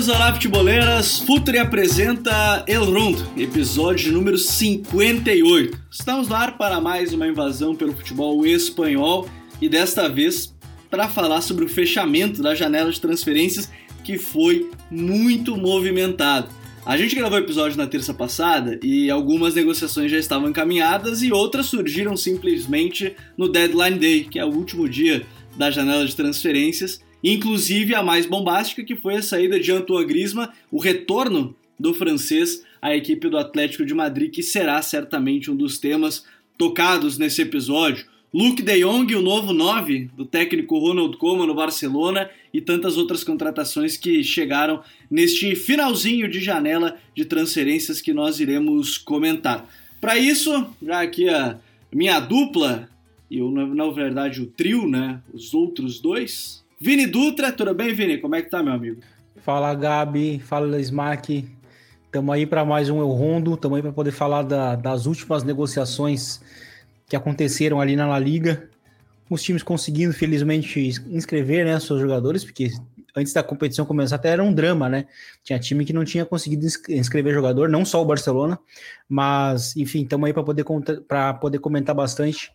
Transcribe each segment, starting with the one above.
Futeboleiros, olá, futeboleiras. Futuri apresenta El Rondo, episódio número 58. Estamos no ar para mais uma invasão pelo futebol espanhol e desta vez para falar sobre o fechamento da janela de transferências que foi muito movimentado. A gente gravou o episódio na terça passada e algumas negociações já estavam encaminhadas e outras surgiram simplesmente no Deadline Day, que é o último dia da janela de transferências, inclusive a mais bombástica, que foi a saída de Antoine Griezmann, o retorno do francês à equipe do Atlético de Madrid, que será certamente um dos temas tocados nesse episódio. Luke de Jong, o novo 9 do técnico Ronald Koeman no Barcelona e tantas outras contratações que chegaram neste finalzinho de janela de transferências que nós iremos comentar. Para isso, já aqui a minha dupla, e eu, na verdade o trio, né, os outros dois. Vini Dutra, tudo bem, Vini? Como é que tá, meu amigo? Fala, Gabi. Fala, Smack. Estamos aí para mais um Eu Rondo, estamos aí para poder falar da, das últimas negociações que aconteceram ali na La Liga. Os times conseguindo, felizmente, inscrever né, seus jogadores, porque antes da competição começar até era um drama, né? Tinha time que não tinha conseguido inscrever jogador, não só o Barcelona, mas, enfim, estamos aí para poder, poder comentar bastante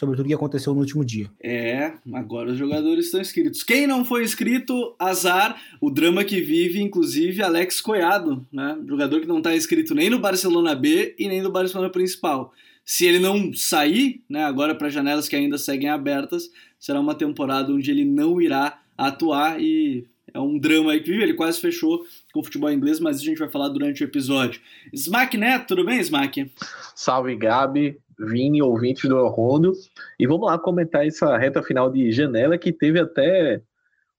sobre tudo que aconteceu no último dia. É, agora os jogadores estão inscritos. Quem não foi inscrito, azar, o drama que vive, inclusive, Alex Coiado, né? Jogador que não está inscrito nem no Barcelona B e nem no Barcelona principal. Se ele não sair, né, agora para janelas que ainda seguem abertas, será uma temporada onde ele não irá atuar e é um drama aí que vive. Ele quase fechou com o futebol inglês, mas a gente vai falar durante o episódio. Smack Neto, tudo bem, Smack? Salve, Gabi, Vini, ouvintes do Rondo. E vamos lá comentar essa reta final de janela que teve até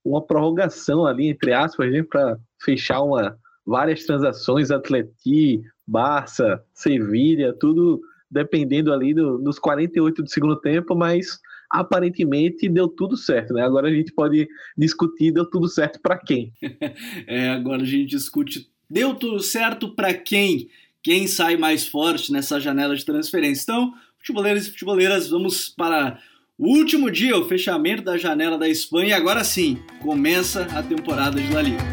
uma prorrogação ali, entre aspas, né, para fechar uma, várias transações, Atleti, Barça, Sevilha, tudo dependendo ali do, dos 48 do segundo tempo, mas aparentemente deu tudo certo, né? Agora a gente pode discutir deu tudo certo para quem. é, agora a gente discute deu tudo certo para quem? Quem sai mais forte nessa janela de transferência? Então, futeboleiros e futeboleiras, vamos para o último dia, o fechamento da janela da Espanha e agora sim, começa a temporada de La Liga.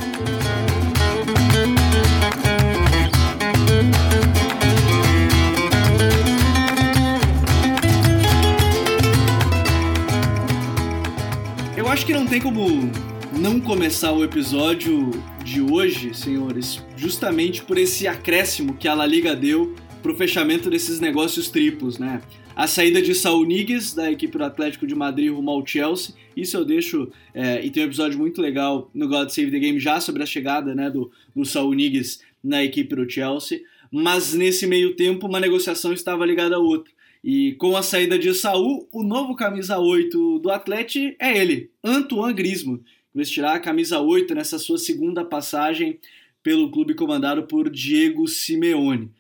acho que não tem como não começar o episódio de hoje, senhores, justamente por esse acréscimo que a La Liga deu para o fechamento desses negócios triplos, né? A saída de Saul Niguez, da equipe do Atlético de Madrid rumo ao Chelsea, isso eu deixo, é, e tem um episódio muito legal no God Save the Game já sobre a chegada né, do, do Saul Niguez na equipe do Chelsea, mas nesse meio tempo uma negociação estava ligada a outra. E com a saída de Saul, o novo camisa 8 do Atlético é ele, Antoine Griezmann, vestirá a camisa 8 nessa sua segunda passagem pelo clube comandado por Diego Simeone.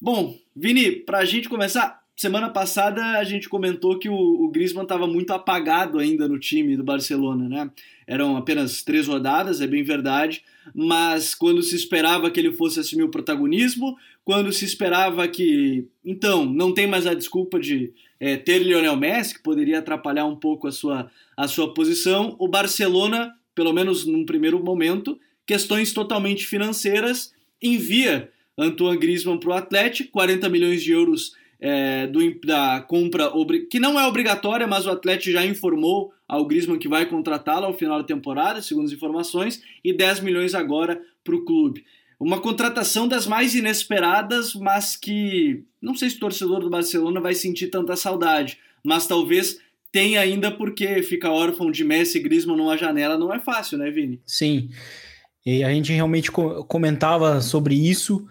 Bom, Vini, para a gente começar, semana passada a gente comentou que o, o Griezmann estava muito apagado ainda no time do Barcelona, né? Eram apenas três rodadas, é bem verdade, mas quando se esperava que ele fosse assumir o protagonismo, quando se esperava que, então, não tem mais a desculpa de é, ter Lionel Messi, que poderia atrapalhar um pouco a sua, a sua posição, o Barcelona, pelo menos num primeiro momento, questões totalmente financeiras, envia Antoine Griezmann para o Atlético, 40 milhões de euros é, do, da compra, que não é obrigatória, mas o Atlético já informou ao Griezmann que vai contratá-lo ao final da temporada, segundo as informações, e 10 milhões agora para o clube. Uma contratação das mais inesperadas, mas que não sei se o torcedor do Barcelona vai sentir tanta saudade, mas talvez tenha ainda porque ficar órfão de Messi e Griezmann numa janela não é fácil, né, Vini? Sim. E a gente realmente comentava sobre isso,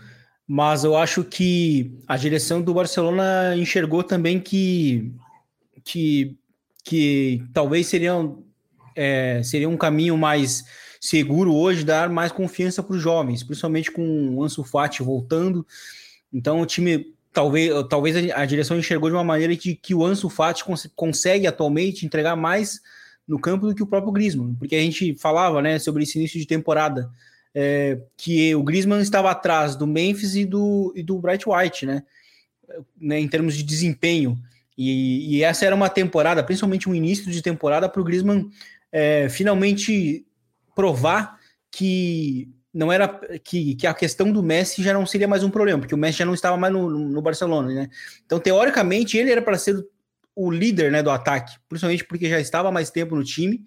mas eu acho que a direção do Barcelona enxergou também que que, que talvez seria, é, seria um caminho mais seguro hoje dar mais confiança para os jovens, principalmente com o Ansu Fati voltando. Então o time talvez, talvez a direção enxergou de uma maneira que, que o Ansu Fati cons consegue atualmente entregar mais no campo do que o próprio Griezmann, porque a gente falava, né, sobre esse início de temporada, é, que o Griezmann estava atrás do Memphis e do, e do Bright White, né, né em termos de desempenho. E, e, essa era uma temporada, principalmente um início de temporada, para o Griezmann é, finalmente provar que não era que, que a questão do Messi já não seria mais um problema, porque o Messi já não estava mais no, no Barcelona, né? Então, teoricamente, ele era para ser o líder né, do ataque, principalmente porque já estava mais tempo no time.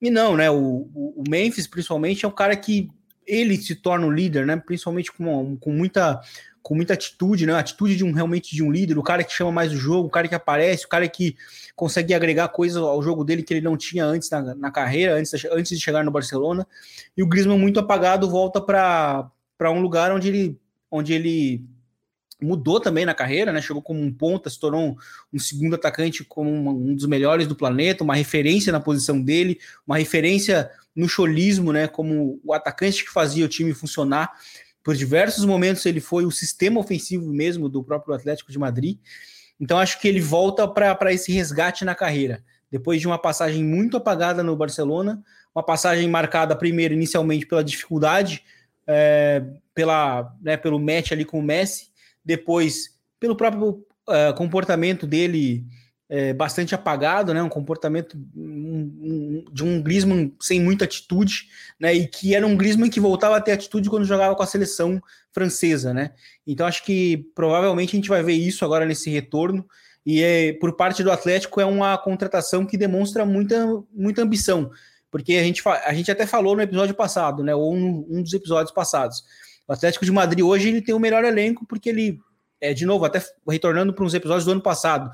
E não, né? O, o Memphis, principalmente, é um cara que ele se torna o líder, né? Principalmente com, com muita com muita atitude, né? A atitude de um realmente de um líder, o cara que chama mais o jogo, o cara que aparece, o cara que consegue agregar coisas ao jogo dele que ele não tinha antes na, na carreira, antes, antes de chegar no Barcelona. E o Griezmann muito apagado volta para um lugar onde ele onde ele mudou também na carreira, né? Chegou como um ponta, se tornou um, um segundo atacante como um, um, dos melhores do planeta, uma referência na posição dele, uma referência no cholismo, né? Como o atacante que fazia o time funcionar. Por diversos momentos ele foi o sistema ofensivo mesmo do próprio Atlético de Madrid. Então acho que ele volta para esse resgate na carreira. Depois de uma passagem muito apagada no Barcelona, uma passagem marcada primeiro inicialmente pela dificuldade, é, pela, né, pelo match ali com o Messi, depois pelo próprio uh, comportamento dele é, bastante apagado, né? Um comportamento de um Griezmann sem muita atitude, né? E que era um Griezmann que voltava a ter atitude quando jogava com a seleção francesa, né? Então acho que provavelmente a gente vai ver isso agora nesse retorno. E é, por parte do Atlético é uma contratação que demonstra muita, muita ambição, porque a gente, a gente até falou no episódio passado, né? Ou um, um dos episódios passados. O Atlético de Madrid hoje ele tem o melhor elenco porque ele é de novo até retornando para uns episódios do ano passado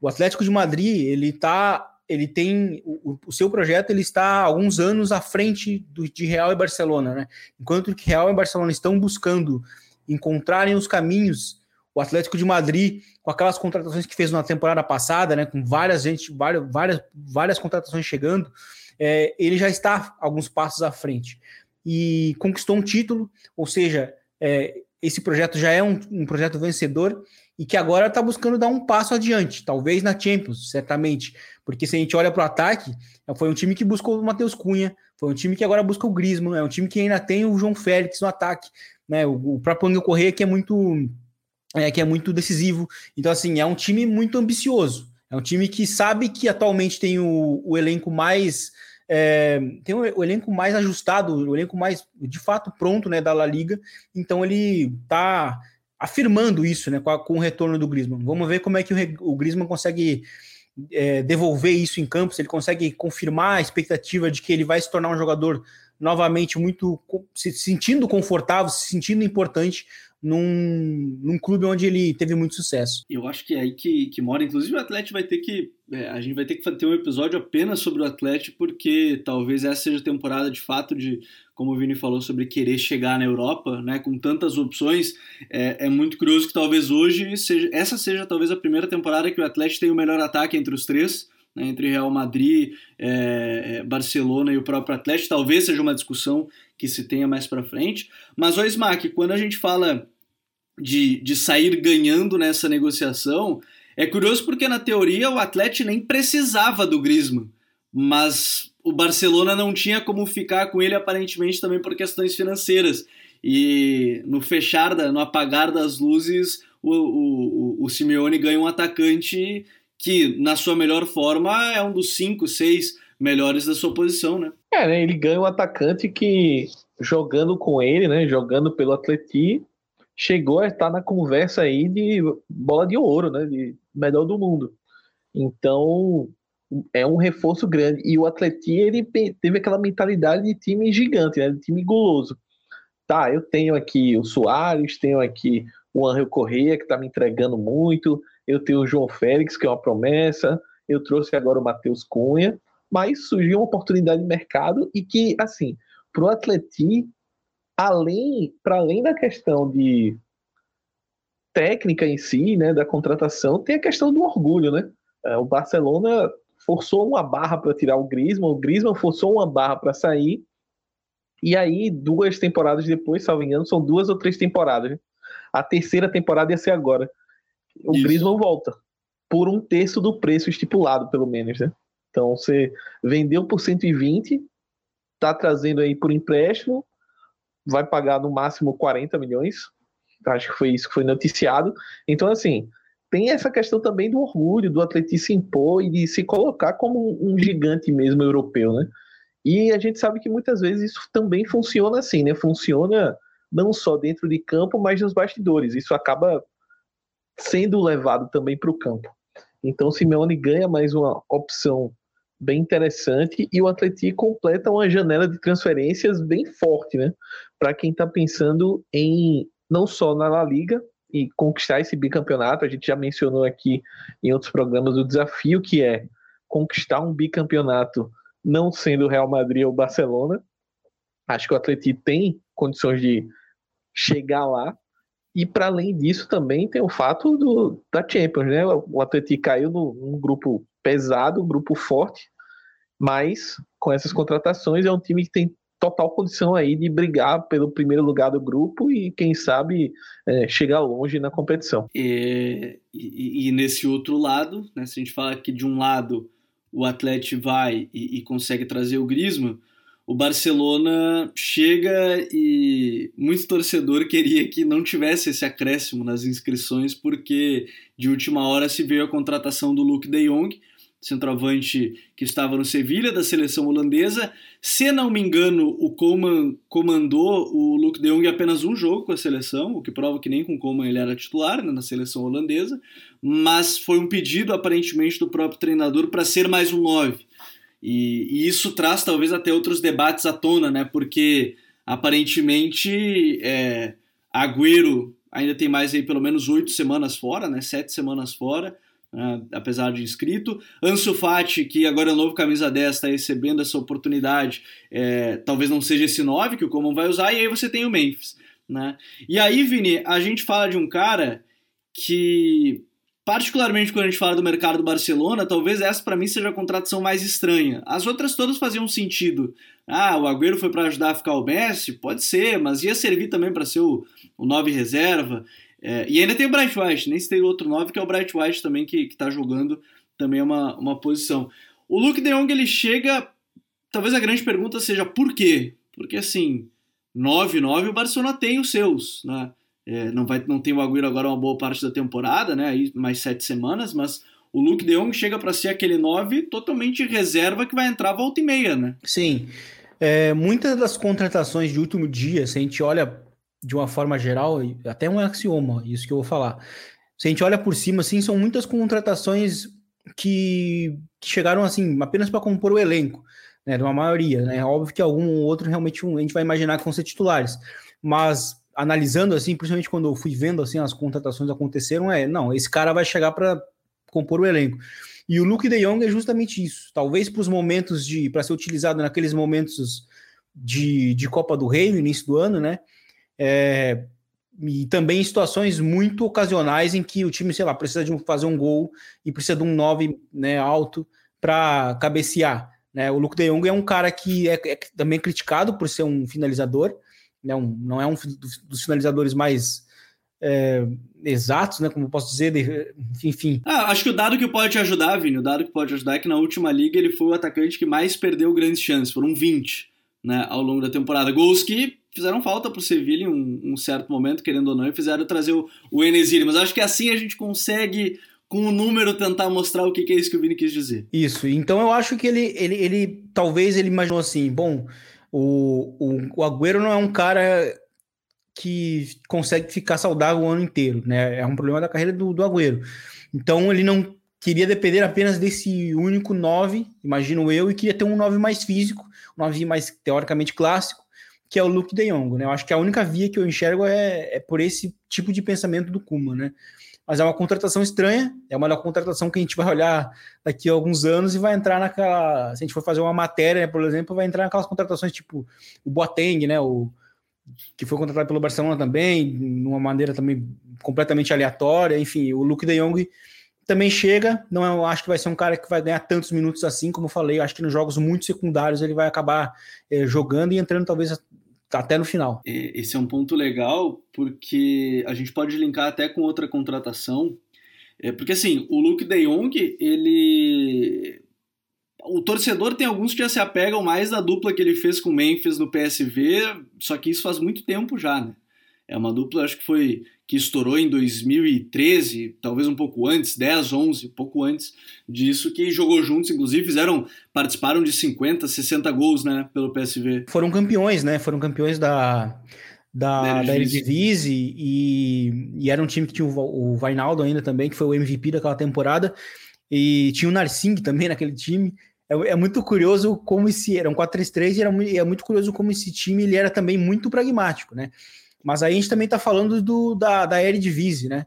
o Atlético de Madrid, ele tá, ele tem o, o, seu projeto, ele está alguns anos à frente do, de Real e Barcelona, né? Enquanto que Real e Barcelona estão buscando encontrarem os caminhos, o Atlético de Madrid, com aquelas contratações que fez na temporada passada, né, com várias gente, várias, várias, várias contratações chegando, é, ele já está alguns passos à frente e conquistou um título, ou seja, é, esse projeto já é um, um projeto vencedor e que agora está buscando dar um passo adiante, talvez na Champions, certamente. Porque se a gente olha para o ataque, foi um time que buscou o Matheus Cunha, foi um time que agora busca o Griezmann, é um time que ainda tem o João Félix no ataque, né? O, o próprio Angel Correia que é muito é, que é muito decisivo. Então, assim, é um time muito ambicioso. É um time que sabe que atualmente tem o, o elenco mais. É, tem o, elenco mais ajustado, o elenco mais de fato pronto né, da La Liga. Então ele tá afirmando isso, né, com, a, com, o retorno do Griezmann. Vamos ver como é que o, o Griezmann consegue é, devolver isso em campo, se ele consegue confirmar a expectativa de que ele vai se tornar um jogador novamente muito se sentindo confortável, se sentindo importante num, num clube onde ele teve muito sucesso. Eu acho que é aí que, que mora. Inclusive, o Atlético vai ter que. É, a gente vai ter que ter um episódio apenas sobre o Atlético, porque talvez essa seja a temporada de fato de, como o Vini falou, sobre querer chegar na Europa, né? Com tantas opções. É, é muito curioso que talvez hoje seja. Essa seja talvez a primeira temporada que o Atlético tem o melhor ataque entre os três. Né, entre Real Madrid, é, é Barcelona e o próprio Atlético, talvez seja uma discussão que se tenha mais para frente. Mas, o Smack, quando a gente fala de, de sair ganhando nessa negociação, é curioso porque na teoria o Atlético nem precisava do Griezmann, mas o Barcelona não tinha como ficar com ele aparentemente também por questões financeiras. E no fechar, da, no apagar das luzes, o, o, o Simeone ganha um atacante que, na sua melhor forma, é um dos cinco, seis melhores da sua posição, né? É, né? Ele ganha um atacante que, jogando com ele, né? Jogando pelo Atleti, chegou a estar na conversa aí de bola de ouro, né? De melhor do mundo. Então, é um reforço grande. E o Atleti, ele teve aquela mentalidade de time gigante, né? De time guloso. Tá, eu tenho aqui o Soares, tenho aqui o Angel Correia, que tá me entregando muito, eu tenho o João Félix, que é uma promessa, eu trouxe agora o Matheus Cunha, mas surgiu uma oportunidade de mercado e que, assim, para o Atleti, além, para além da questão de técnica em si, né, da contratação, tem a questão do orgulho, né? É, o Barcelona forçou uma barra para tirar o Griezmann, o Griezmann forçou uma barra para sair, e aí duas temporadas depois, salvo engano, são duas ou três temporadas. Né? A terceira temporada ia ser agora. O Isso. Griezmann volta por um terço do preço estipulado, pelo menos, né? Então você vendeu por 120, está trazendo aí por empréstimo, vai pagar no máximo 40 milhões. Acho que foi isso que foi noticiado. Então, assim, tem essa questão também do orgulho, do atletismo impor e de se colocar como um gigante mesmo europeu, né? E a gente sabe que muitas vezes isso também funciona assim, né? Funciona não só dentro de campo, mas nos bastidores. Isso acaba sendo levado também para o campo. Então, Simeone ganha mais uma opção bem interessante e o Atlético completa uma janela de transferências bem forte, né? Para quem está pensando em não só na La Liga e conquistar esse bicampeonato, a gente já mencionou aqui em outros programas o desafio que é conquistar um bicampeonato não sendo Real Madrid ou Barcelona. Acho que o Atlético tem condições de chegar lá. E para além disso também tem o fato do, da Champions, né? O Atlético caiu no, num grupo pesado, grupo forte, mas com essas contratações é um time que tem total condição aí de brigar pelo primeiro lugar do grupo e quem sabe é, chegar longe na competição. E, e, e, nesse outro lado, né, se a gente fala que de um lado o Atlético vai e, e consegue trazer o Griezmann, o Barcelona chega e muito torcedor queria que não tivesse esse acréscimo nas inscrições porque de última hora se veio a contratação do Luke de Jong, centroavante que estava no Sevilha, da seleção holandesa. Se não me engano, o Coman comandou o Luke de Jong apenas um jogo com a seleção, o que prova que nem com o Coman ele era titular né, na seleção holandesa, mas foi um pedido aparentemente do próprio treinador para ser mais um 9. E, e, isso traz talvez até outros debates à tona, né? Porque aparentemente é, Agüero ainda tem mais aí pelo menos oito semanas fora, né? Sete semanas fora. Uh, apesar de inscrito. Ansu Fati, que agora é o novo camisa 10, está recebendo essa oportunidade, é, talvez não seja esse 9 que o Coman vai usar, e aí você tem o Memphis. Né? E aí, Vini, a gente fala de um cara que, particularmente quando a gente fala do mercado do Barcelona, talvez essa para mim seja a contratação mais estranha. As outras todas faziam sentido. Ah, o Agüero foi para ajudar a ficar o Messi? Pode ser, mas ia servir também para ser o, o 9 reserva. É, e ainda tem o Bright White, nem se tem outro 9, que é o Bright White também, que, está jogando também uma, uma posição. O Luke de Jong, ele chega, talvez a grande pergunta seja por quê? Porque assim, 9-9 o Barcelona tem os seus, né? É, não, vai, não tem o Agüero agora uma boa parte da temporada, né? Aí mais sete semanas, mas o Luke de Jong chega para ser aquele 9 totalmente reserva que vai entrar volta e meia, né? Sim. É, muitas das contratações de último dia, se a gente olha de uma forma geral, até um axioma, isso que eu vou falar. Se a gente olha por cima, assim, são muitas contratações que, que chegaram assim apenas para compor o elenco, né, de uma maioria, né? Óbvio que algum outro realmente a gente vai imaginar que vão ser titulares, mas analisando assim, principalmente quando eu fui vendo assim as contratações aconteceram, é, não, esse cara vai chegar para compor o elenco. E o Luke De Jong é justamente isso. Talvez para os momentos de para ser utilizado naqueles momentos de, de Copa do Rei no início do ano, né? É, e também em situações muito ocasionais em que o time, sei lá, precisa de um, fazer um gol e precisa de um 9 né, alto para cabecear. Né? O Luke de Jong é um cara que é, é também criticado por ser um finalizador, né? um, não é um dos finalizadores mais é, exatos, né? Como posso dizer, de, enfim. Ah, acho que o dado que pode te ajudar, Vini, o dado que pode ajudar é que na última liga ele foi o atacante que mais perdeu grandes chances, foram 20 né, ao longo da temporada. Gols que fizeram falta para o Sevilla em um, um, certo momento, querendo ou não, e fizeram trazer o, o Enesiri. Mas acho que assim a gente consegue, com o número, tentar mostrar o que, que é isso que o Vini quis dizer. Isso, então eu acho que ele, ele, ele talvez ele imaginou assim, bom, o, o, o Agüero não é um cara que consegue ficar saudável o ano inteiro, né? É um problema da carreira do, do Agüero. Então ele não queria depender apenas desse único 9, imagino eu, e queria ter um 9 mais físico, um 9 mais teoricamente clássico, que é o Luke de Jong, né? Eu acho que a única via que eu enxergo é, é por esse tipo de pensamento do Kuma, né? Mas é uma contratação estranha, é uma contratação que a gente vai olhar daqui a alguns anos e vai entrar naquela. Se a gente for fazer uma matéria, né, por exemplo, vai entrar naquelas contratações tipo o Boateng, né? O, que foi contratado pelo Barcelona também, de uma maneira também completamente aleatória. Enfim, o Luke de Jong também chega, não é, acho que vai ser um cara que vai ganhar tantos minutos assim, como eu falei, acho que nos jogos muito secundários ele vai acabar é, jogando e entrando talvez até no final. Esse é um ponto legal, porque a gente pode linkar até com outra contratação, é, porque assim, o Luke de Jong, ele... O torcedor tem alguns que já se apegam mais da dupla que ele fez com o Memphis no PSV, só que isso faz muito tempo já, né? É uma dupla, acho que foi que estourou em 2013, talvez um pouco antes, 10, 11, um pouco antes disso, que jogou juntos, inclusive fizeram, participaram de 50, 60 gols, né, pelo PSV. Foram campeões, né? Foram campeões da da, da Eredivisie e, e era um time que tinha o, o Vainaldo ainda também, que foi o MVP daquela temporada, e tinha o Narsing também naquele time. É, é muito curioso como esse era um 4-3-3 e era, é muito curioso como esse time ele era também muito pragmático, né? Mas aí a gente também está falando do, da, da Eredivisie, né?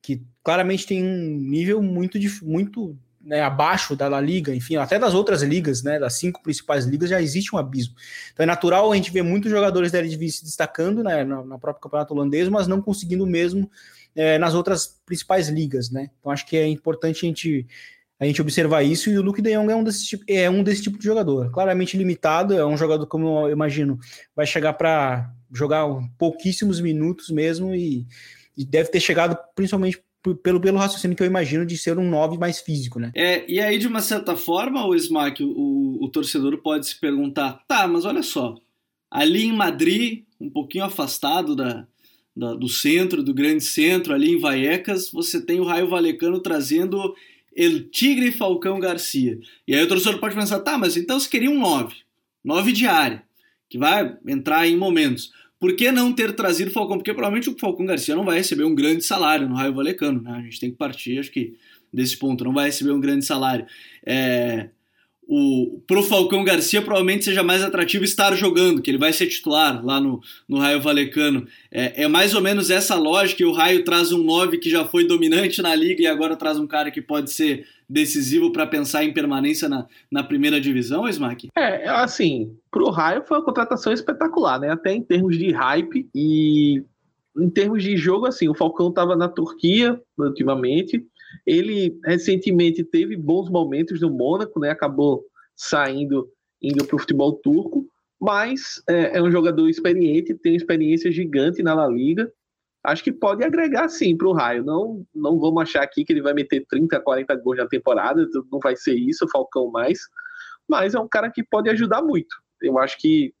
Que claramente tem um nível muito, muito né, abaixo da La Liga, enfim, até das outras ligas, né, das cinco principais ligas, já existe um abismo. Então é natural a gente ver muitos jogadores da Eredivisie se destacando né, na, na própria campeonato holandês, mas não conseguindo mesmo é, nas outras principais ligas, né? Então acho que é importante a gente, a gente observar isso e o Luke De Jong é um desse tipo, é um desse tipo de jogador, claramente limitado, é um jogador como eu imagino vai chegar para jogar pouquíssimos minutos mesmo e, e deve ter chegado principalmente pelo, pelo raciocínio que eu imagino de ser um 9 mais físico, né? É, e aí, de uma certa forma, o Smack, o, o torcedor pode se perguntar: tá, mas olha só, ali em Madrid, um pouquinho afastado da, da, do centro, do grande centro, ali em Vallecas, você tem o Raio Valecano trazendo El Tigre Falcão Garcia. E aí o torcedor pode pensar: tá, mas então você queria um 9, 9 de área, que vai entrar em momentos. Por que não ter trazido o Falcão? Porque provavelmente o Falcão Garcia não vai receber um grande salário no Raio Valecano, né? A gente tem que partir, acho que, desse ponto, não vai receber um grande salário. É, o, pro Falcão Garcia provavelmente seja mais atrativo estar jogando, que ele vai ser titular lá no, no Raio Valecano. É, é mais ou menos essa lógica, e o Raio traz um 9 que já foi dominante na liga e agora traz um cara que pode ser decisivo para pensar em permanência na, na primeira divisão, Smack? É, assim, pro Raio foi uma contratação espetacular, né? Até em termos de hype e em termos de jogo, assim, o Falcão estava na Turquia ultimamente. Ele recentemente teve bons momentos no Mônaco, né? Acabou saindo, indo para o futebol turco, mas é, é, um jogador experiente, tem uma experiência gigante na La Liga acho que pode agregar sim para o Raio. Não, não vamos achar aqui que ele vai meter 30, 40 gols na temporada, não vai ser isso, o Falcão mais, mas é um cara que pode ajudar muito. Eu acho que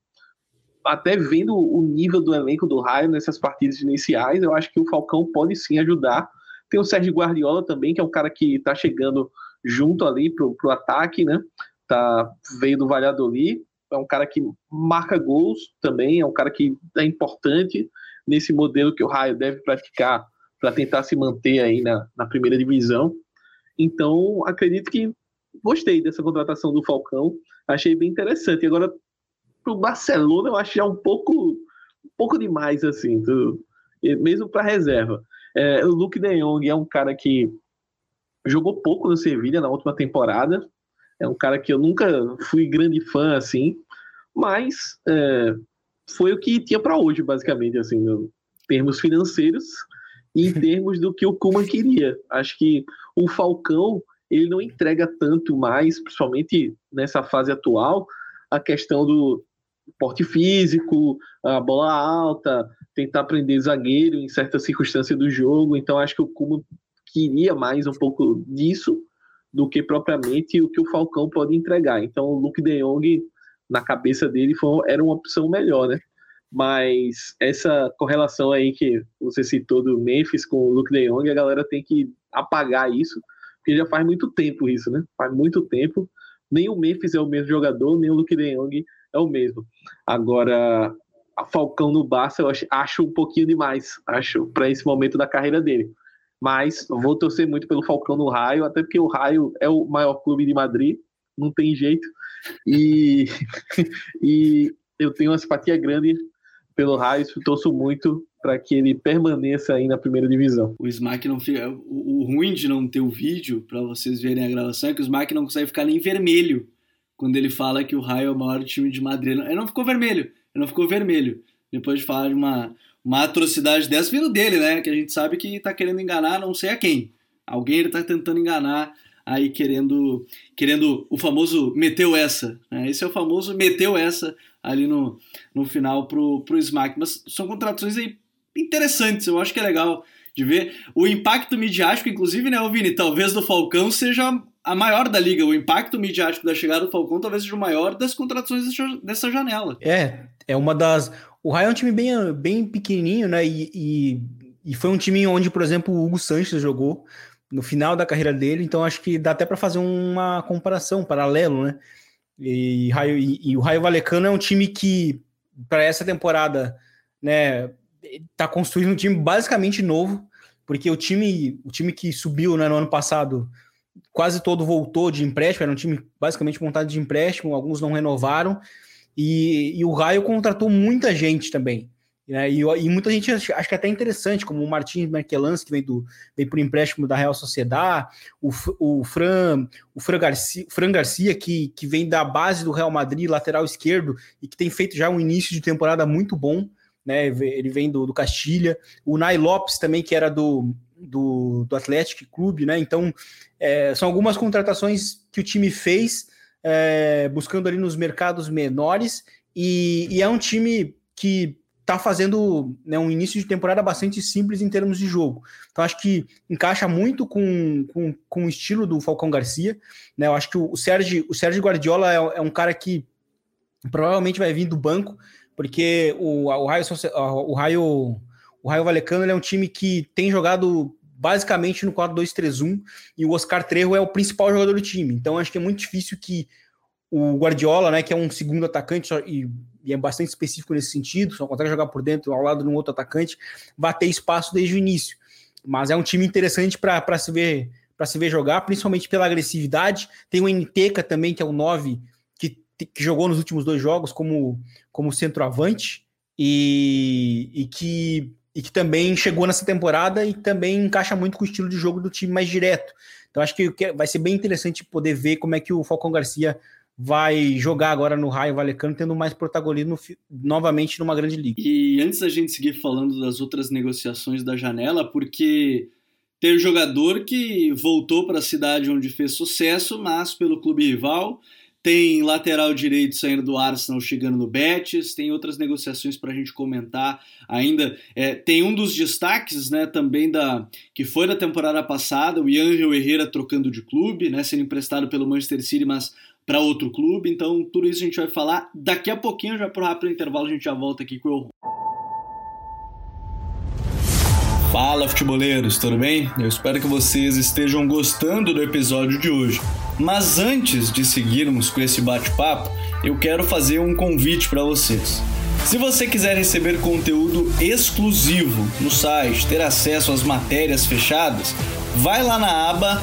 até vendo o nível do elenco do Raio nessas partidas iniciais, eu acho que o Falcão pode sim ajudar. Tem o Sérgio Guardiola também, que é um cara que está chegando junto ali pro, pro ataque, né? Tá, veio do Valladolid, é um cara que marca gols também, é um cara que é importante nesse modelo que o Raio deve praticar para tentar se manter aí na, na primeira divisão. Então, acredito que gostei dessa contratação do Falcão, achei bem interessante. Agora, para o Barcelona, eu acho já um pouco, um pouco demais, assim, do, mesmo para reserva. É, o Luke de Jong é um cara que jogou pouco no Sevilha na última temporada, é um cara que eu nunca fui grande fã, assim, mas é, foi o que tinha para hoje, basicamente, assim, em termos financeiros e em termos do que o Kuman queria. Acho que o Falcão ele não entrega tanto mais, principalmente nessa fase atual, a questão do porte físico, a bola alta, tentar prender zagueiro em certas circunstâncias do jogo. Então acho que o Kuman queria mais um pouco disso do que propriamente o que o Falcão pode entregar. Então o Luke De Jong na cabeça dele foi, era uma opção melhor, né? Mas essa correlação aí que você citou do Memphis com o Luke De Jong, a galera tem que apagar isso, porque já faz muito tempo isso, né? Faz muito tempo. Nem o Memphis é o mesmo jogador, nem o Luke De Jong é o mesmo. Agora, a Falcão no Barça eu acho, acho um pouquinho demais, acho, para esse momento da carreira dele. Mas vou torcer muito pelo Falcão no Raio, até porque o Raio é o maior clube de Madrid, não tem jeito. E, e eu tenho uma simpatia grande pelo Raio, torço muito para que ele permaneça aí na primeira divisão. O Smack não fica. O, o ruim de não ter o vídeo para vocês verem a gravação é que o Smack não consegue ficar nem vermelho quando ele fala que o Raio é o maior time de Madrid. Ele não ficou vermelho, ele não ficou vermelho. Depois de falar de uma, uma atrocidade dessa vindo dele, né? Que a gente sabe que tá querendo enganar não sei a quem. Alguém ele tá tentando enganar aí querendo querendo o famoso meteu essa. Né? Esse é o famoso meteu essa ali no, no final pro, pro Smack. Mas são contratações aí interessantes, eu acho que é legal de ver. O impacto midiático, inclusive, né, Vini, talvez do Falcão seja a maior da liga. O impacto midiático da chegada do Falcão talvez seja o maior das contratações dessa janela. É, é uma das o Raio é um time bem, bem pequenininho, né? E, e, e, foi um time onde, por exemplo, o Hugo Sanches jogou no final da carreira dele, então acho que dá até para fazer uma comparação, um paralelo, né? E, e, e o Raio Valecano é um time que, para essa temporada, né, tá construindo um time basicamente novo, porque o time, o time que subiu né, no ano passado quase todo voltou de empréstimo, era um time basicamente montado de empréstimo, alguns não renovaram, e, e o Raio contratou muita gente também. Né? E, e, muita gente acha, acho que é até interessante, como o Martins Merkelans, que vem, do, vem por empréstimo da Real Sociedade, o, o, Fran, o Fran Garcia, Fran Garcia que, que vem da base do Real Madrid, lateral esquerdo, e que tem feito já um início de temporada muito bom. Né? Ele vem do, do Castilha. O Nai Lopes também, que era do, do, do Atlético Clube, né? Então, é, são algumas contratações que o time fez, é, buscando ali nos mercados menores, e, e é um time que está fazendo né, um início de temporada bastante simples em termos de jogo. Então, acho que encaixa muito com, com, com o estilo do Falcão Garcia. Né? Eu acho que o Sérgio, o Sérgio Guardiola é, é um cara que provavelmente vai vir do banco, porque o, o Raio, o Raio o Raio Valecano é um time que tem jogado basicamente no 4-2-3-1 e o Oscar Trejo é o principal jogador do time. Então acho que é muito difícil que o Guardiola, né, que é um segundo atacante e, e, é bastante específico nesse sentido, só consegue jogar por dentro ao lado de um outro atacante, vai ter espaço desde o início. Mas é um time interessante para se ver para se ver jogar, principalmente pela agressividade. Tem o Nteca também, que é o 9, que, que jogou nos últimos dois jogos como, como centroavante e, e que e que também chegou nessa temporada e também encaixa muito com o estilo de jogo do time mais direto. Então acho que vai ser bem interessante poder ver como é que o Falcão Garcia vai jogar agora no Raio Valecano, tendo mais protagonismo novamente numa grande liga. E antes da gente seguir falando das outras negociações da janela, porque tem um jogador que voltou para a cidade onde fez sucesso, mas pelo clube rival, tem lateral direito saindo do Arsenal chegando no Betis, tem outras negociações para a gente comentar ainda. É, tem um dos destaques né, também da que foi da temporada passada, o Angel Herrera trocando de clube, né, sendo emprestado pelo Manchester City, mas para outro clube. Então, tudo isso a gente vai falar daqui a pouquinho, já por rápido intervalo, a gente já volta aqui com o Fala, futeboleiros, tudo bem? Eu espero que vocês estejam gostando do episódio de hoje. Mas antes de seguirmos com esse bate-papo, eu quero fazer um convite para vocês. Se você quiser receber conteúdo exclusivo no site, ter acesso às matérias fechadas, vai lá na aba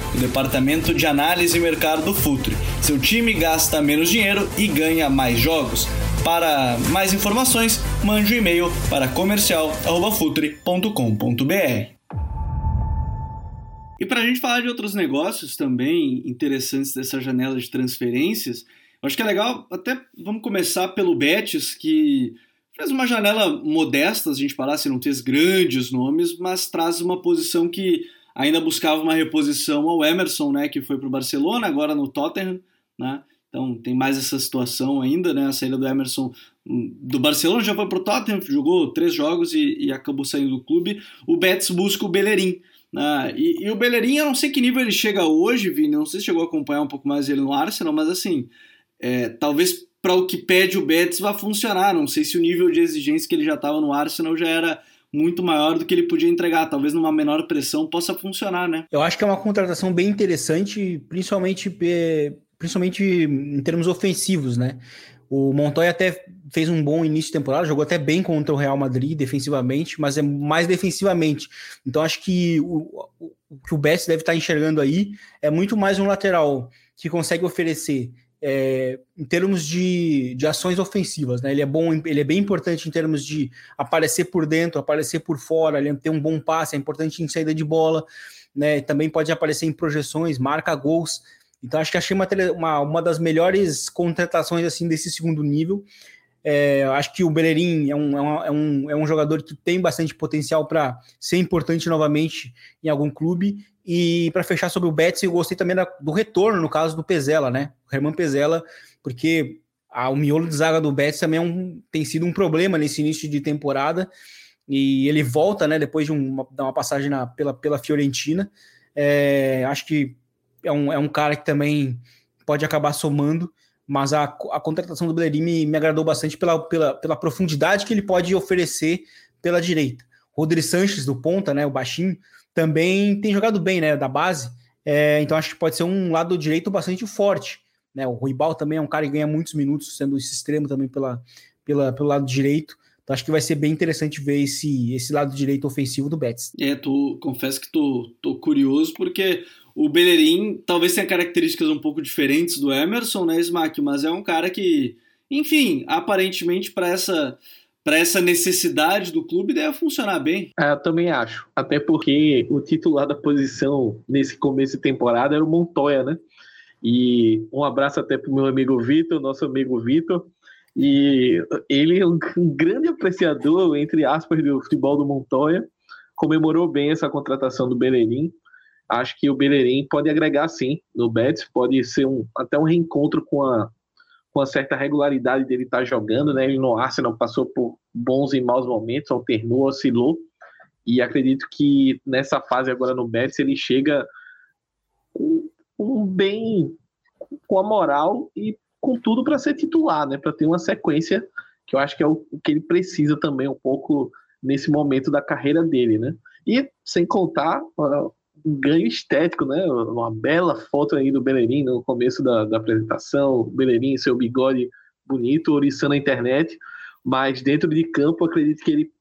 o departamento de análise e mercado do Futuri. Seu time gasta menos dinheiro e ganha mais jogos. Para mais informações, mande um e-mail para comercial@futre.com.br. E para a gente falar de outros negócios também interessantes dessa janela de transferências, eu acho que é legal, até vamos começar pelo Betis, que fez uma janela modesta, a gente parar se não ter grandes nomes, mas traz uma posição que ainda buscava uma reposição ao Emerson, né, que foi para o Barcelona, agora no Tottenham, né? Então tem mais essa situação ainda, né? A saída do Emerson hum, do Barcelona já foi para o Tottenham, jogou três jogos e, e, acabou saindo do clube. O Betis busca o Bellerin. Né? E, e, o Bellerin, eu não sei que nível ele chega hoje, Vini, não sei se chegou a acompanhar um pouco mais ele no Arsenal, mas assim, é, talvez para o que pede o Betis vai funcionar. Não sei se o nível de exigência que ele já estava no Arsenal já era muito maior do que ele podia entregar. Talvez numa menor pressão possa funcionar, né? Eu acho que é uma contratação bem interessante, principalmente, principalmente em termos ofensivos, né? O Montoya até fez um bom início de temporada, jogou até bem contra o Real Madrid defensivamente, mas é mais defensivamente. Então acho que o, o, que o Betis deve estar enxergando aí é muito mais um lateral que consegue oferecer é, em termos de, de ações ofensivas, né? Ele é bom, ele é bem importante em termos de aparecer por dentro, aparecer por fora, ele tem um bom passe, é importante em saída de bola, né? Também pode aparecer em projeções, marca gols. Então acho que achei uma, uma, uma das melhores contratações assim desse segundo nível. É, acho que o Bellerin é um, é, um, é um jogador que tem bastante potencial para ser importante novamente em algum clube. E para fechar sobre o Betis, eu gostei também da, do retorno, no caso do Pezela, né? O Herman Pezela, porque a, o miolo de zaga do Betis também é um, tem sido um problema nesse início de temporada. E ele volta, né? Depois de uma, uma passagem na, pela, pela Fiorentina. É, acho que é um, é um cara que também pode acabar somando, mas a, a contratação do Bellerin me, me agradou bastante pela, pela, pela profundidade que ele pode oferecer pela direita. Rodri Sanches, do ponta, né, o baixinho, também tem jogado bem, né, da base, é, então acho que pode ser um lado direito bastante forte. Né, o Ruibal também é um cara que ganha muitos minutos, sendo esse extremo também pela, pela, pelo lado direito. Então acho que vai ser bem interessante ver esse, esse lado direito ofensivo do Betis. É, tô, confesso que tô, tô curioso, porque o Bellerin talvez tenha características um pouco diferentes do Emerson, né, Smack? Mas é um cara que, enfim, aparentemente para essa para essa necessidade do clube deve funcionar bem. É, eu também acho. Até porque o titular da posição nesse começo de temporada era o Montoya, né? E um abraço até para o meu amigo Vitor, nosso amigo Vitor. E ele é um, grande apreciador, entre aspas, do futebol do Montoya. Comemorou bem essa contratação do Bellerin acho que o Bellerin pode agregar sim no Betis, pode ser um, até um reencontro com a, com a certa regularidade dele estar tá jogando, né? Ele no Arsenal passou por bons e maus momentos, alternou, oscilou, e acredito que nessa fase agora no Betis ele chega com, com bem com a moral e com tudo para ser titular, né? Para ter uma sequência que eu acho que é o, o que ele precisa também um pouco nesse momento da carreira dele, né? E sem contar um ganho estético, né? Uma bela foto aí do Bellerin no começo da, da apresentação, Bellerin, seu bigode bonito, oriçando a internet, mas dentro de campo acredito que ele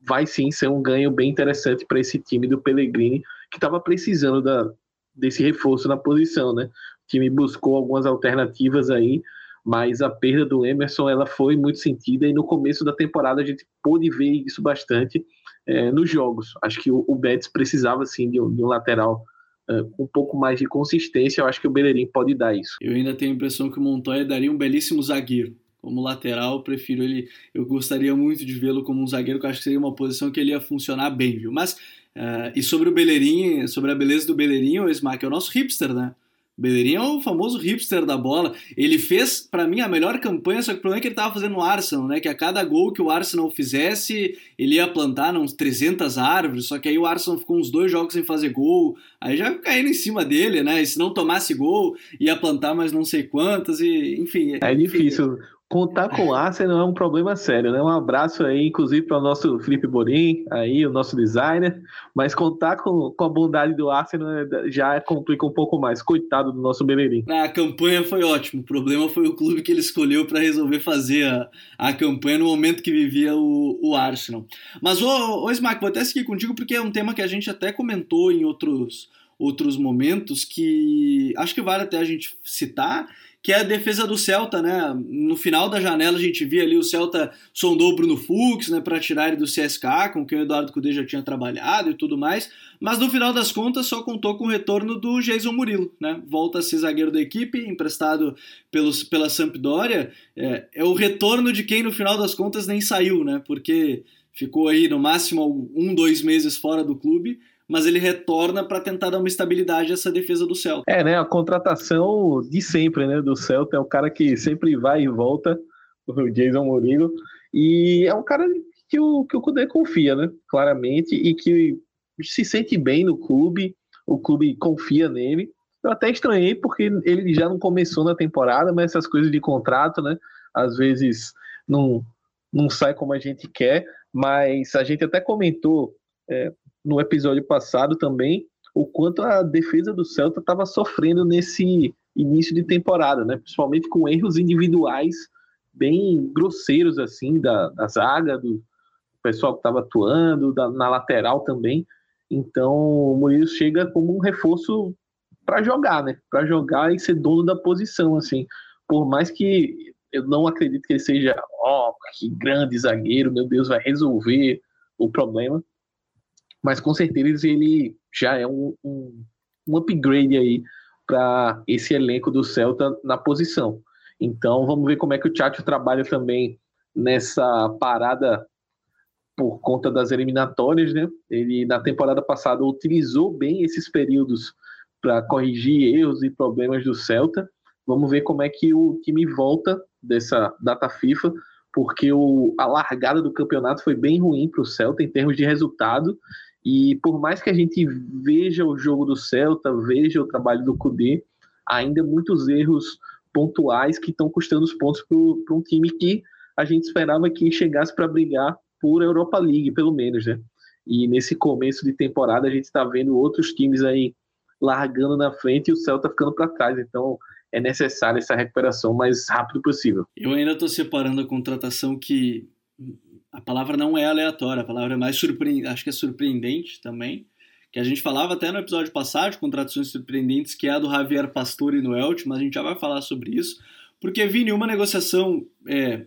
vai sim ser um ganho bem interessante para esse time do Pellegrini, que estava precisando da, desse reforço na posição, né? O time buscou algumas alternativas aí, mas a perda do Emerson ela foi muito sentida e no começo da temporada a gente pôde ver isso bastante é, nos jogos. Acho que o, o Betis precisava sim de um, de um lateral uh, com um pouco mais de consistência. Eu acho que o Bellerin pode dar isso. Eu ainda tenho a impressão que o Montoya daria um belíssimo zagueiro. Como lateral, prefiro ele. Eu gostaria muito de vê-lo como um zagueiro, que eu acho que seria uma posição que ele ia funcionar bem, viu? Mas, uh, e sobre o Bellerin, sobre a beleza do Bellerin, o Smack é o nosso hipster, né? Bellerin é o famoso hipster da bola. Ele fez, para mim, a melhor campanha, só que o problema é que ele tava fazendo no Arsenal, né? Que a cada gol que o Arsenal fizesse, ele ia plantar uns 300 árvores, só que aí o Arsenal ficou uns dois jogos sem fazer gol, aí já caindo em cima dele, né? E se não tomasse gol, ia plantar mais não sei quantas, e enfim. É difícil contar com o Arsenal é um problema sério, né? Um abraço aí, inclusive, para o nosso Felipe Borim, aí, o nosso designer. Mas contar com, com a bondade do Arsenal já complica um pouco mais. Coitado do nosso Bellerin. A campanha foi ótima. O problema foi o clube que ele escolheu para resolver fazer a, a campanha no momento que vivia o, o Arsenal. Mas, ô, ô Smack, vou até seguir contigo porque é um tema que a gente até comentou em outros, outros momentos que acho que vale até a gente citar que é a defesa do Celta, né? No final da janela a gente via ali o Celta sondou o Bruno Fux, né, para tirar ele do CSK, com quem o Eduardo Cudê já tinha trabalhado e tudo mais, mas no final das contas só contou com o retorno do Jason Murilo, né? Volta a ser zagueiro da equipe, emprestado pelos, pela Sampdoria, é, é o retorno de quem no final das contas nem saiu, né? Porque ficou aí no máximo um, dois meses fora do clube, mas ele retorna para tentar dar uma estabilidade a essa defesa do Celta. É, né? A contratação de sempre, né? Do Celta é o cara que sempre vai e volta, o Jason Murilo, e é um cara que o, que o Kudê confia, né? Claramente, e que se sente bem no clube, o clube confia nele. Eu até estranhei porque ele já não começou na temporada, mas essas coisas de contrato, né? Às vezes não, não sai como a gente quer, mas a gente até comentou é, no episódio passado também o quanto a defesa do Celta estava sofrendo nesse início de temporada, né? Principalmente com erros individuais bem grosseiros assim da, da zaga, do pessoal que estava atuando, da, na lateral também. Então o Murilo chega como um reforço para jogar, né? Para jogar e ser dono da posição, assim. Por mais que eu não acredito que ele seja, ó, oh, que grande zagueiro, meu Deus, vai resolver o problema mas com certeza ele já é um, um, um upgrade aí para esse elenco do Celta na posição. Então vamos ver como é que o Tchatcho trabalha também nessa parada por conta das eliminatórias, né? Ele na temporada passada utilizou bem esses períodos para corrigir erros e problemas do Celta. Vamos ver como é que o time volta dessa data FIFA, porque o, a largada do campeonato foi bem ruim para o Celta em termos de resultado. E por mais que a gente veja o jogo do Celta, veja o trabalho do Cudê, ainda muitos erros pontuais que estão custando os pontos para um time que a gente esperava que chegasse para brigar por Europa League, pelo menos, né? E nesse começo de temporada a gente está vendo outros times aí largando na frente e o Celta ficando para trás. Então é necessária essa recuperação mais rápido possível. Eu ainda estou separando a contratação que a palavra não é aleatória, a palavra é mais surpreendente, acho que é surpreendente também, que a gente falava até no episódio passado de contratações surpreendentes, que é a do Javier Pastore no Elche, mas a gente já vai falar sobre isso, porque Vini, uma negociação é,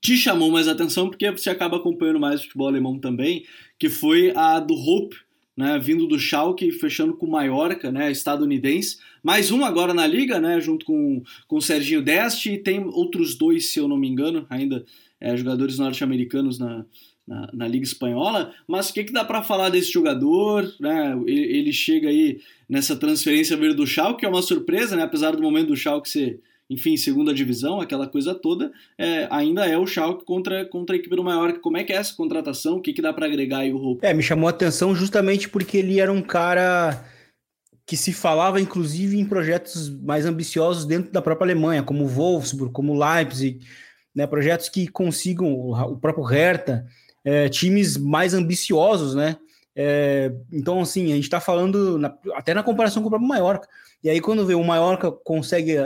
te chamou mais atenção porque você acaba acompanhando mais o futebol alemão também, que foi a do Hope, né, vindo do Schalke, fechando com o Mallorca, né, estadunidense. Mais um agora na liga, né, junto com, com o Serginho Deste, e tem outros dois, se eu não me engano, ainda é, jogadores norte-americanos na, na, na, Liga Espanhola. Mas o que, que dá para falar desse jogador? Né? Ele, ele, chega aí nessa transferência vir do Schalke, que é uma surpresa, né, apesar do momento do Schalke ser enfim, segunda divisão, aquela coisa toda, é, ainda é o Schalke contra, contra a equipe do Mallorca. Como é que é essa contratação? O que, que dá para agregar aí o Roupa? É, me chamou a atenção justamente porque ele era um cara que se falava, inclusive, em projetos mais ambiciosos dentro da própria Alemanha, como Wolfsburg, como Leipzig, né, projetos que consigam, o próprio Hertha, é, times mais ambiciosos, né? É, então, assim, a gente está falando na, até na comparação com o próprio Mallorca. E aí, quando vê o Mallorca consegue,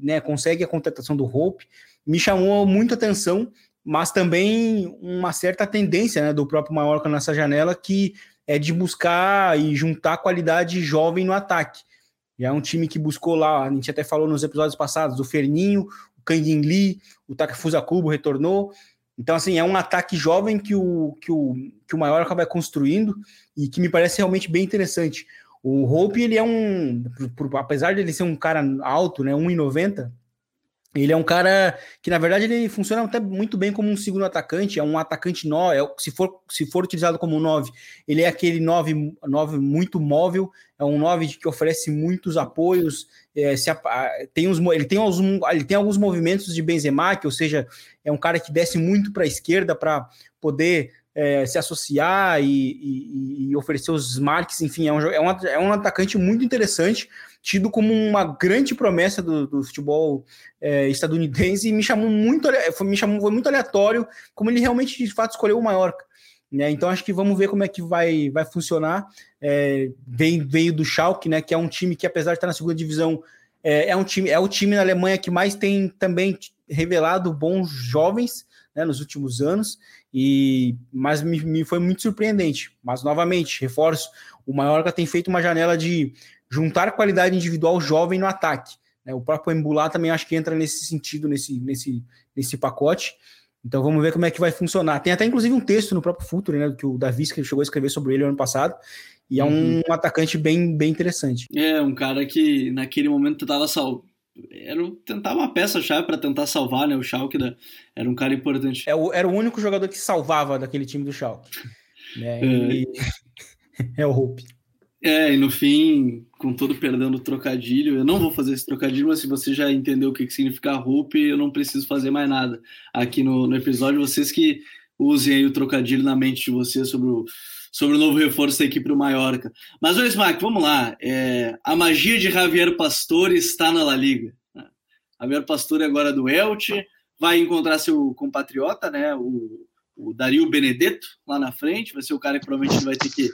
né, consegue a contratação do Hope, me chamou muito atenção, mas também uma certa tendência né, do próprio Mallorca nessa janela, que é de buscar e juntar qualidade jovem no ataque. E é um time que buscou lá, a gente até falou nos episódios passados, o Ferninho, o Kang Lee, o Takefusa Kubo retornou. Então, assim, é um ataque jovem que o, que o, que o Mallorca vai construindo e que me parece realmente bem interessante. O Hope, ele é um, por, por, apesar de ele ser um cara alto, né, 1,90, ele é um cara que, na verdade, ele funciona até muito bem como um segundo atacante, é um atacante 9, é, se, for, se for utilizado como 9, ele é aquele 9, 9 muito móvel, é um 9 que oferece muitos apoios, é, se, tem uns, ele, tem alguns, ele tem alguns movimentos de Benzema, que, ou seja, é um cara que desce muito para a esquerda para poder é, se associar e, e, e, oferecer os marques, enfim, é um, é, um, é um atacante muito interessante, tido como uma grande promessa do, do futebol é, estadunidense e me chamou muito, foi, me chamou, foi muito aleatório como ele realmente de fato escolheu o Mallorca. Né? Então acho que vamos ver como é que vai, vai funcionar. É, veio, veio do Schalke, né, que é um time que apesar de estar na segunda divisão é, é um time é o time na Alemanha que mais tem também revelado bons jovens né, nos últimos anos e mas me, me, foi muito surpreendente. Mas novamente, reforço, o Mallorca tem feito uma janela de juntar qualidade individual jovem no ataque. Né? O próprio Embulá também acho que entra nesse sentido, nesse, nesse, nesse pacote. Então vamos ver como é que vai funcionar. Tem até inclusive um texto no próprio Futuro, né, que o Davi chegou a escrever sobre ele no ano passado. E é um uhum. atacante bem, bem interessante. É, um cara que naquele momento estava sal era tentar uma peça-chave para tentar salvar né, o Schalke, né? era um cara importante. É o, era o único jogador que salvava daquele time do Schalke. Né? É. é o Hope. É, e no fim, com todo perdão do trocadilho, eu não vou fazer esse trocadilho, mas se você já entendeu o que, que significa Hope, eu não preciso fazer mais nada aqui no, no episódio. Vocês que usem aí o trocadilho na mente de vocês sobre o, sobre o novo reforço da equipe do Mallorca. Mas, ô Smack, vamos lá. É, a magia de Javier Pastore está na La Liga. Javier Pastore agora é do Elche, vai encontrar seu compatriota, né, o, o Dario Benedetto, lá na frente, vai ser o cara que provavelmente vai ter que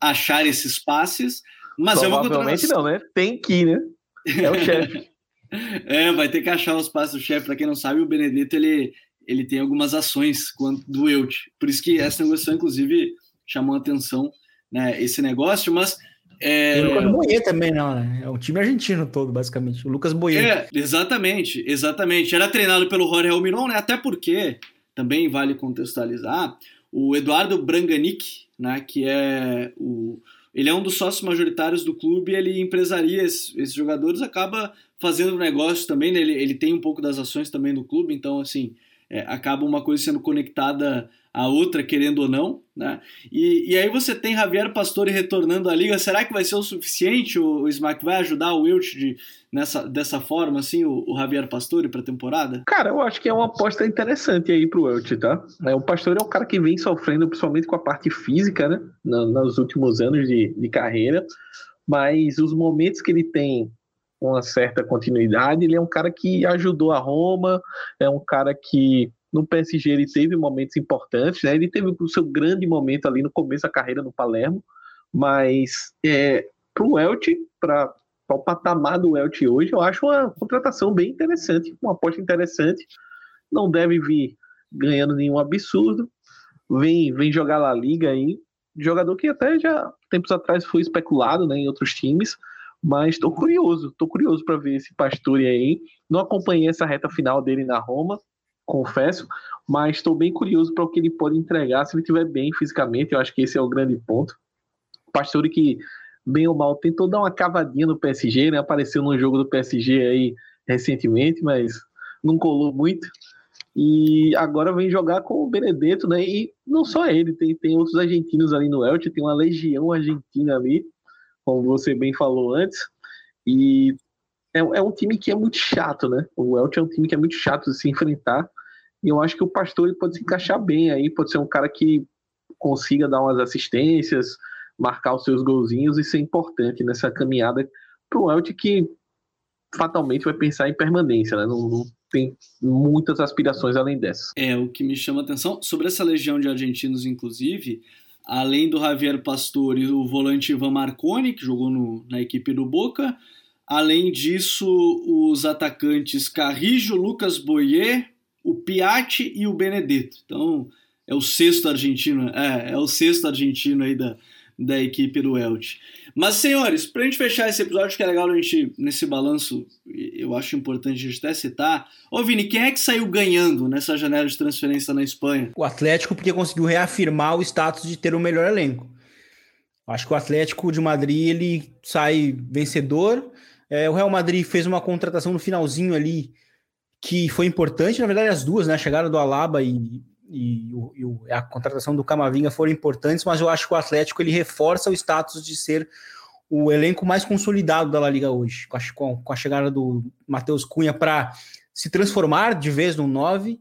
achar esses passes. Mas é uma contratação... não, né? Tem que, né? É o chefe. é, vai ter que achar os passes do chefe. Para quem não sabe, o Benedetto ele, ele tem algumas ações do Elche. Por isso que essa negociação, inclusive, chamou a atenção né, esse negócio, mas. É... o Lucas Boyer também, não, né? É o time argentino todo, basicamente. O Lucas Boyer. É, exatamente, exatamente. Era treinado pelo Jorge Almiron, né? Até porque, também vale contextualizar, o Eduardo Branganic, né, que é o. Ele é um dos sócios majoritários do clube, ele empresaria esses, esses jogadores, acaba fazendo negócio também, né? ele, ele tem um pouco das ações também do clube, então, assim, é, acaba uma coisa sendo conectada à outra, querendo ou não, né? E, e aí você tem Javier Pastore retornando à liga. Será que vai ser o suficiente o, o Smack? Vai ajudar o Wilt de, nessa, dessa forma, assim, o, o Javier Pastore para a temporada? Cara, eu acho que é uma aposta interessante aí pro Wilt, tá? É, o Pastore é um cara que vem sofrendo, principalmente com a parte física, né? nos últimos anos de, de carreira. Mas os momentos que ele tem uma certa continuidade. Ele é um cara que ajudou a Roma, é um cara que no PSG ele teve momentos importantes, né? Ele teve o seu grande momento ali no começo da carreira no Palermo, mas é, para o Elche, para o patamar do Elche hoje, eu acho uma contratação bem interessante, uma aposta interessante. Não deve vir ganhando nenhum absurdo. Vem, vem jogar La Liga aí, jogador que até já tempos atrás foi especulado né, em outros times, mas estou curioso, estou curioso para ver esse Pastore aí. Não acompanhei essa reta final dele na Roma, confesso, mas estou bem curioso para o que ele pode entregar se ele estiver bem fisicamente. Eu acho que esse é o grande ponto. Pastore que, bem ou mal, tentou dar uma cavadinha no PSG, né? Apareceu no jogo do PSG aí recentemente, mas não colou muito. E agora vem jogar com o Benedetto, né? E não só ele, tem, tem outros argentinos ali no Elche, tem uma legião argentina ali como você bem falou antes. E é, é, um time que é muito chato, né? O Elche é um time que é muito chato de se enfrentar. E eu acho que o Pastor ele pode se encaixar bem aí, pode ser um cara que consiga dar umas assistências, marcar os seus golzinhos e ser importante nessa caminhada para o Elche que fatalmente vai pensar em permanência, né? Não, não, tem muitas aspirações além dessa. É, o que me chama atenção, sobre essa legião de argentinos, inclusive, além do Javier Pastore, o volante Ivan Marconi, que jogou no, na equipe do Boca. Além disso, os atacantes Carrijo, Lucas Boyer, o Piatti e o Benedetto. Então, é o sexto argentino, é, é o sexto argentino aí da, da equipe do Elche. Mas, senhores, para a gente fechar esse episódio, que é legal a gente, nesse balanço, eu acho importante a gente até citar. Ô, Vini, quem é que saiu ganhando nessa janela de transferência na Espanha? O Atlético, porque conseguiu reafirmar o status de ter o melhor elenco. Acho que o Atlético de Madrid ele sai vencedor. É, o Real Madrid fez uma contratação no finalzinho ali que foi importante, na verdade, as duas, né? Chegada do Alaba e, e, e, a contratação do Camavinga foram importantes, mas eu acho que o Atlético ele reforça o status de ser o elenco mais consolidado da La Liga hoje, com a, com a chegada do Matheus Cunha para se transformar de vez no 9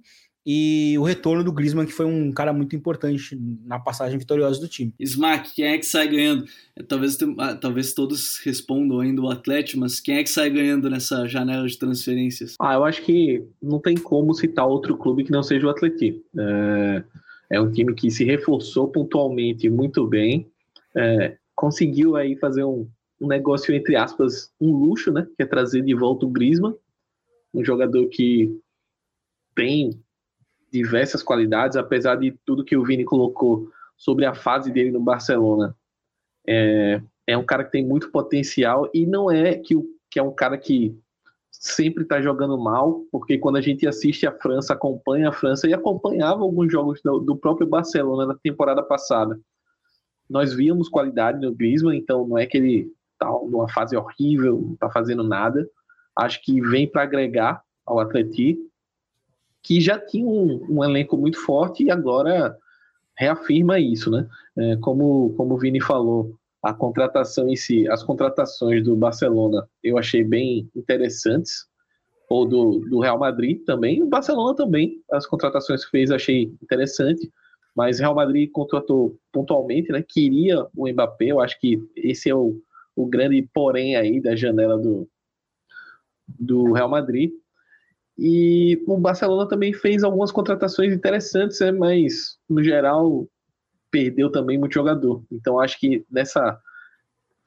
e o retorno do Griezmann, que foi um cara muito importante na passagem vitoriosa do time. Smack, quem é que sai ganhando? É, talvez, ah, talvez todos respondam ainda o Atlético, mas quem é que sai ganhando nessa janela de transferências? Ah, eu acho que não tem como citar outro clube que não seja o Atlético. É, é um time que se reforçou pontualmente muito bem, é, conseguiu aí fazer um, um negócio, entre aspas, um luxo, né? Que é trazer de volta o Griezmann, um jogador que tem diversas qualidades, apesar de tudo que o Vini colocou sobre a fase dele no Barcelona. É, é um cara que tem muito potencial e não é que, que é um cara que sempre está jogando mal, porque quando a gente assiste a França, acompanha a França e acompanhava alguns jogos do, do próprio Barcelona na temporada passada. Nós víamos qualidade no Griezmann, então não é que ele está numa fase horrível, não está fazendo nada. Acho que vem para agregar ao Atleti que já tinha um, um, elenco muito forte e agora reafirma isso, né? É, como, como o Vini falou, a contratação em si, as contratações do Barcelona eu achei bem interessantes, ou do, do Real Madrid também, o Barcelona também, as contratações que fez achei interessante, mas Real Madrid contratou pontualmente, né? Queria o Mbappé, eu acho que esse é o, o grande porém aí da janela do, do Real Madrid. E o Barcelona também fez algumas contratações interessantes, né? mas no geral perdeu também muito jogador. Então acho que nessa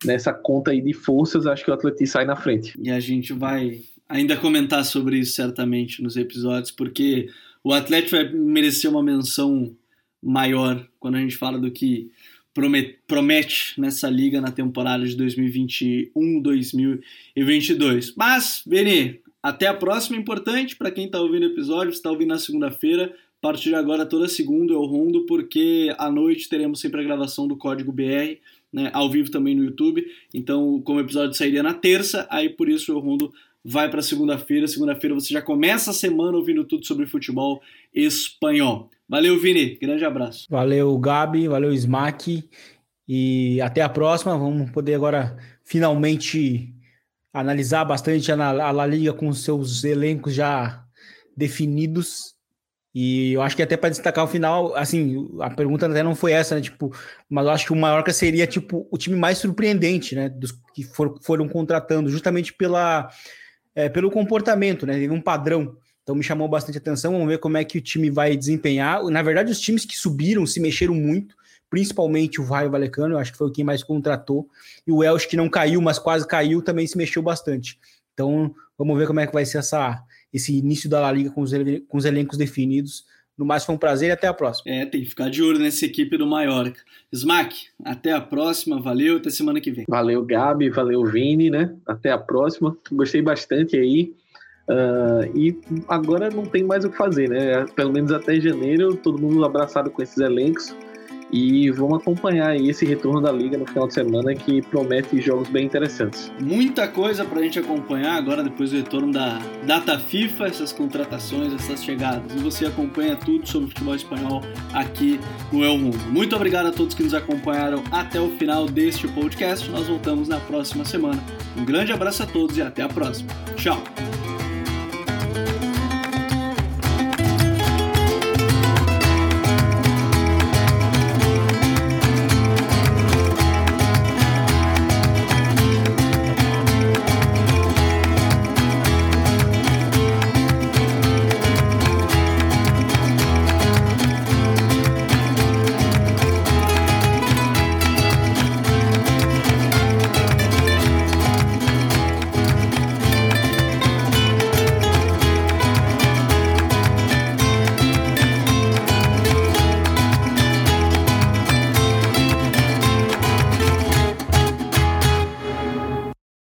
nessa conta aí de forças, acho que o Atlético sai na frente. E a gente vai ainda comentar sobre isso certamente nos episódios, porque o Atlético vai merecer uma menção maior quando a gente fala do que promete nessa liga na temporada de 2021-2022. Mas, Veni, até a próxima, importante para quem está ouvindo o episódio, está ouvindo na segunda-feira. A partir de agora, toda segunda eu rondo, porque à noite teremos sempre a gravação do Código BR, né, ao vivo também no YouTube. Então, como o episódio sairia na terça, aí por isso eu rondo vai para segunda-feira. Segunda-feira você já começa a semana ouvindo tudo sobre futebol espanhol. Valeu, Vini. Grande abraço. Valeu, Gabi. Valeu, Smack. E até a próxima. Vamos poder agora finalmente analisar bastante a La Liga com seus elencos já definidos. E eu acho que até para destacar o final, assim, a pergunta até não foi essa, né? Tipo, mas eu acho que o Mallorca seria tipo o time mais surpreendente, né? Dos que for, foram contratando, justamente pela, é, pelo comportamento, né? Teve um padrão. Então me chamou bastante atenção. Vamos ver como é que o time vai desempenhar. Na verdade, os times que subiram se mexeram muito, principalmente o Raio Valecano, eu acho que foi quem mais contratou. E o Elche, que não caiu, mas quase caiu, também se mexeu bastante. Então vamos ver como é que vai ser essa esse início da La Liga com os, com os elencos definidos. No mais, foi um prazer e até a próxima. É, tem que ficar de olho nessa equipe do Mallorca. Smack, até a próxima, valeu, até semana que vem. Valeu, Gabi, valeu, Vini, né? Até a próxima. Gostei bastante aí. Uh, e agora não tem mais o que fazer, né? Pelo menos até janeiro, todo mundo abraçado com esses elencos. E vamos acompanhar esse retorno da liga no final de semana que promete jogos bem interessantes. Muita coisa para a gente acompanhar agora depois do retorno da data FIFA, essas contratações, essas chegadas. E você acompanha tudo sobre o futebol espanhol aqui no El Mundo. Muito obrigado a todos que nos acompanharam até o final deste podcast. Nós voltamos na próxima semana. Um grande abraço a todos e até a próxima. Tchau.